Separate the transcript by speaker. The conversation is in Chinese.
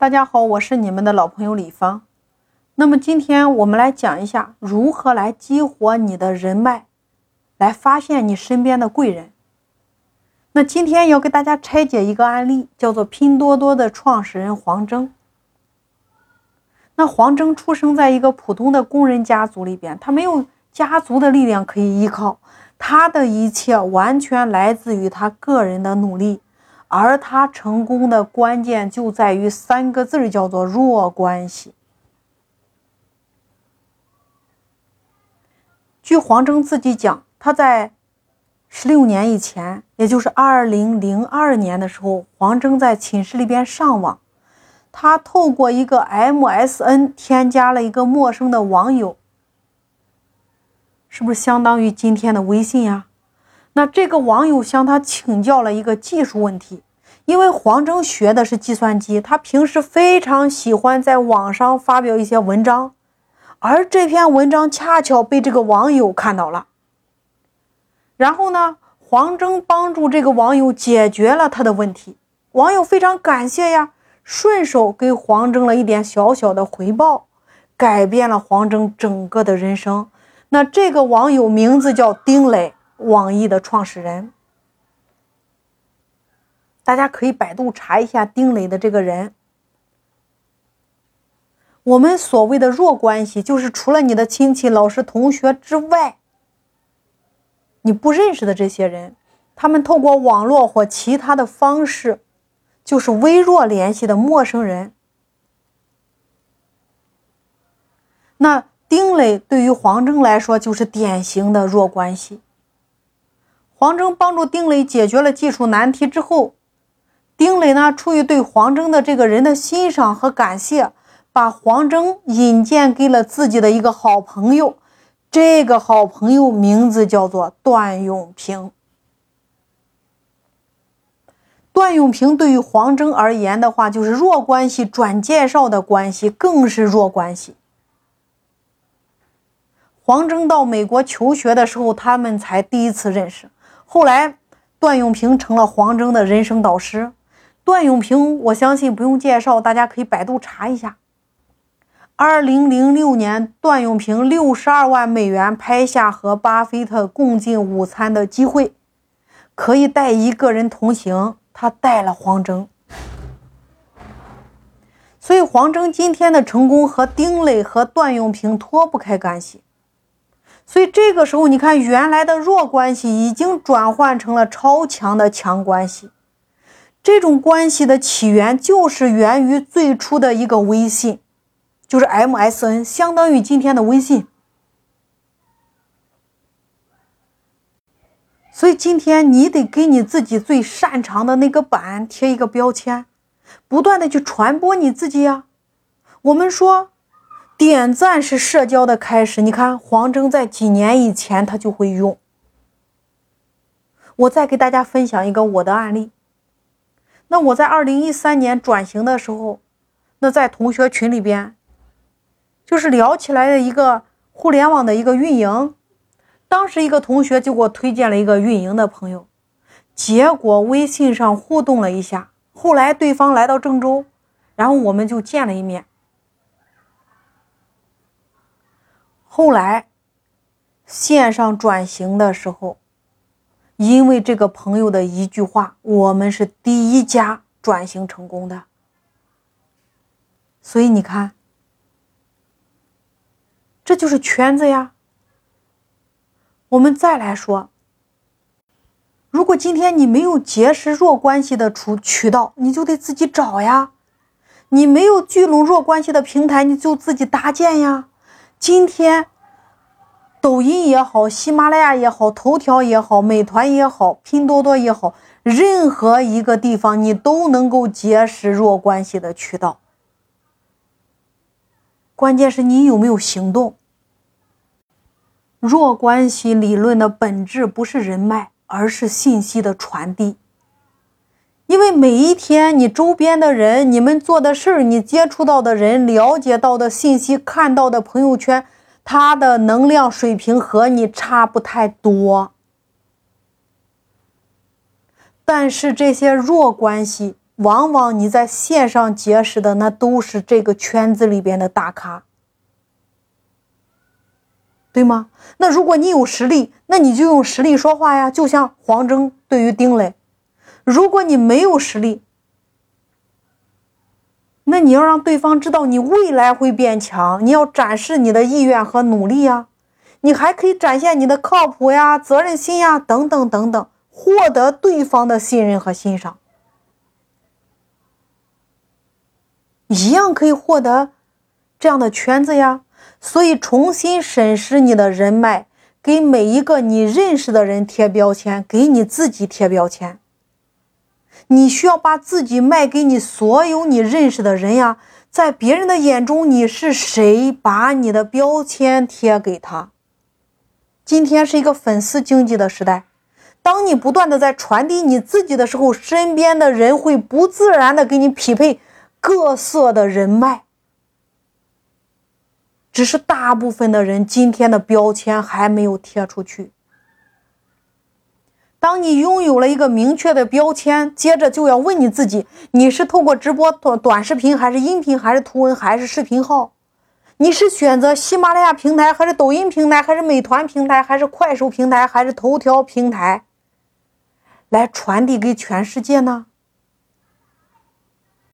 Speaker 1: 大家好，我是你们的老朋友李芳。那么今天我们来讲一下如何来激活你的人脉，来发现你身边的贵人。那今天要给大家拆解一个案例，叫做拼多多的创始人黄峥。那黄峥出生在一个普通的工人家族里边，他没有家族的力量可以依靠，他的一切完全来自于他个人的努力。而他成功的关键就在于三个字叫做弱关系。据黄峥自己讲，他在十六年以前，也就是二零零二年的时候，黄峥在寝室里边上网，他透过一个 MSN 添加了一个陌生的网友，是不是相当于今天的微信呀？那这个网友向他请教了一个技术问题，因为黄峥学的是计算机，他平时非常喜欢在网上发表一些文章，而这篇文章恰巧被这个网友看到了。然后呢，黄峥帮助这个网友解决了他的问题，网友非常感谢呀，顺手给黄峥了一点小小的回报，改变了黄峥整个的人生。那这个网友名字叫丁磊。网易的创始人，大家可以百度查一下丁磊的这个人。我们所谓的弱关系，就是除了你的亲戚、老师、同学之外，你不认识的这些人，他们透过网络或其他的方式，就是微弱联系的陌生人。那丁磊对于黄峥来说，就是典型的弱关系。黄峥帮助丁磊解决了技术难题之后，丁磊呢出于对黄峥的这个人的欣赏和感谢，把黄峥引荐给了自己的一个好朋友。这个好朋友名字叫做段永平。段永平对于黄峥而言的话，就是弱关系转介绍的关系，更是弱关系。黄峥到美国求学的时候，他们才第一次认识。后来，段永平成了黄峥的人生导师。段永平，我相信不用介绍，大家可以百度查一下。二零零六年，段永平六十二万美元拍下和巴菲特共进午餐的机会，可以带一个人同行，他带了黄峥。所以，黄峥今天的成功和丁磊和段永平脱不开干系。所以这个时候，你看原来的弱关系已经转换成了超强的强关系。这种关系的起源就是源于最初的一个微信，就是 MSN，相当于今天的微信。所以今天你得给你自己最擅长的那个板贴一个标签，不断的去传播你自己呀。我们说。点赞是社交的开始。你看，黄峥在几年以前他就会用。我再给大家分享一个我的案例。那我在二零一三年转型的时候，那在同学群里边，就是聊起来的一个互联网的一个运营。当时一个同学就给我推荐了一个运营的朋友，结果微信上互动了一下，后来对方来到郑州，然后我们就见了一面。后来，线上转型的时候，因为这个朋友的一句话，我们是第一家转型成功的。所以你看，这就是圈子呀。我们再来说，如果今天你没有结识弱关系的出渠道，你就得自己找呀；你没有聚拢弱关系的平台，你就自己搭建呀。今天，抖音也好，喜马拉雅也好，头条也好，美团也好，拼多多也好，任何一个地方你都能够结识弱关系的渠道。关键是你有没有行动。弱关系理论的本质不是人脉，而是信息的传递。因为每一天，你周边的人、你们做的事儿、你接触到的人、了解到的信息、看到的朋友圈，他的能量水平和你差不太多。但是这些弱关系往往你在线上结识的那都是这个圈子里边的大咖，对吗？那如果你有实力，那你就用实力说话呀。就像黄峥对于丁磊，如果你没有实力，那你要让对方知道你未来会变强，你要展示你的意愿和努力呀。你还可以展现你的靠谱呀、责任心呀等等等等，获得对方的信任和欣赏。一样可以获得这样的圈子呀，所以重新审视你的人脉，给每一个你认识的人贴标签，给你自己贴标签。你需要把自己卖给你所有你认识的人呀，在别人的眼中你是谁？把你的标签贴给他。今天是一个粉丝经济的时代，当你不断的在传递你自己的时候，身边的人会不自然的给你匹配。各色的人脉，只是大部分的人今天的标签还没有贴出去。当你拥有了一个明确的标签，接着就要问你自己：你是通过直播短短视频，还是音频，还是图文，还是视频号？你是选择喜马拉雅平台，还是抖音平台，还是美团平台，还是快手平台，还是头条平台，来传递给全世界呢？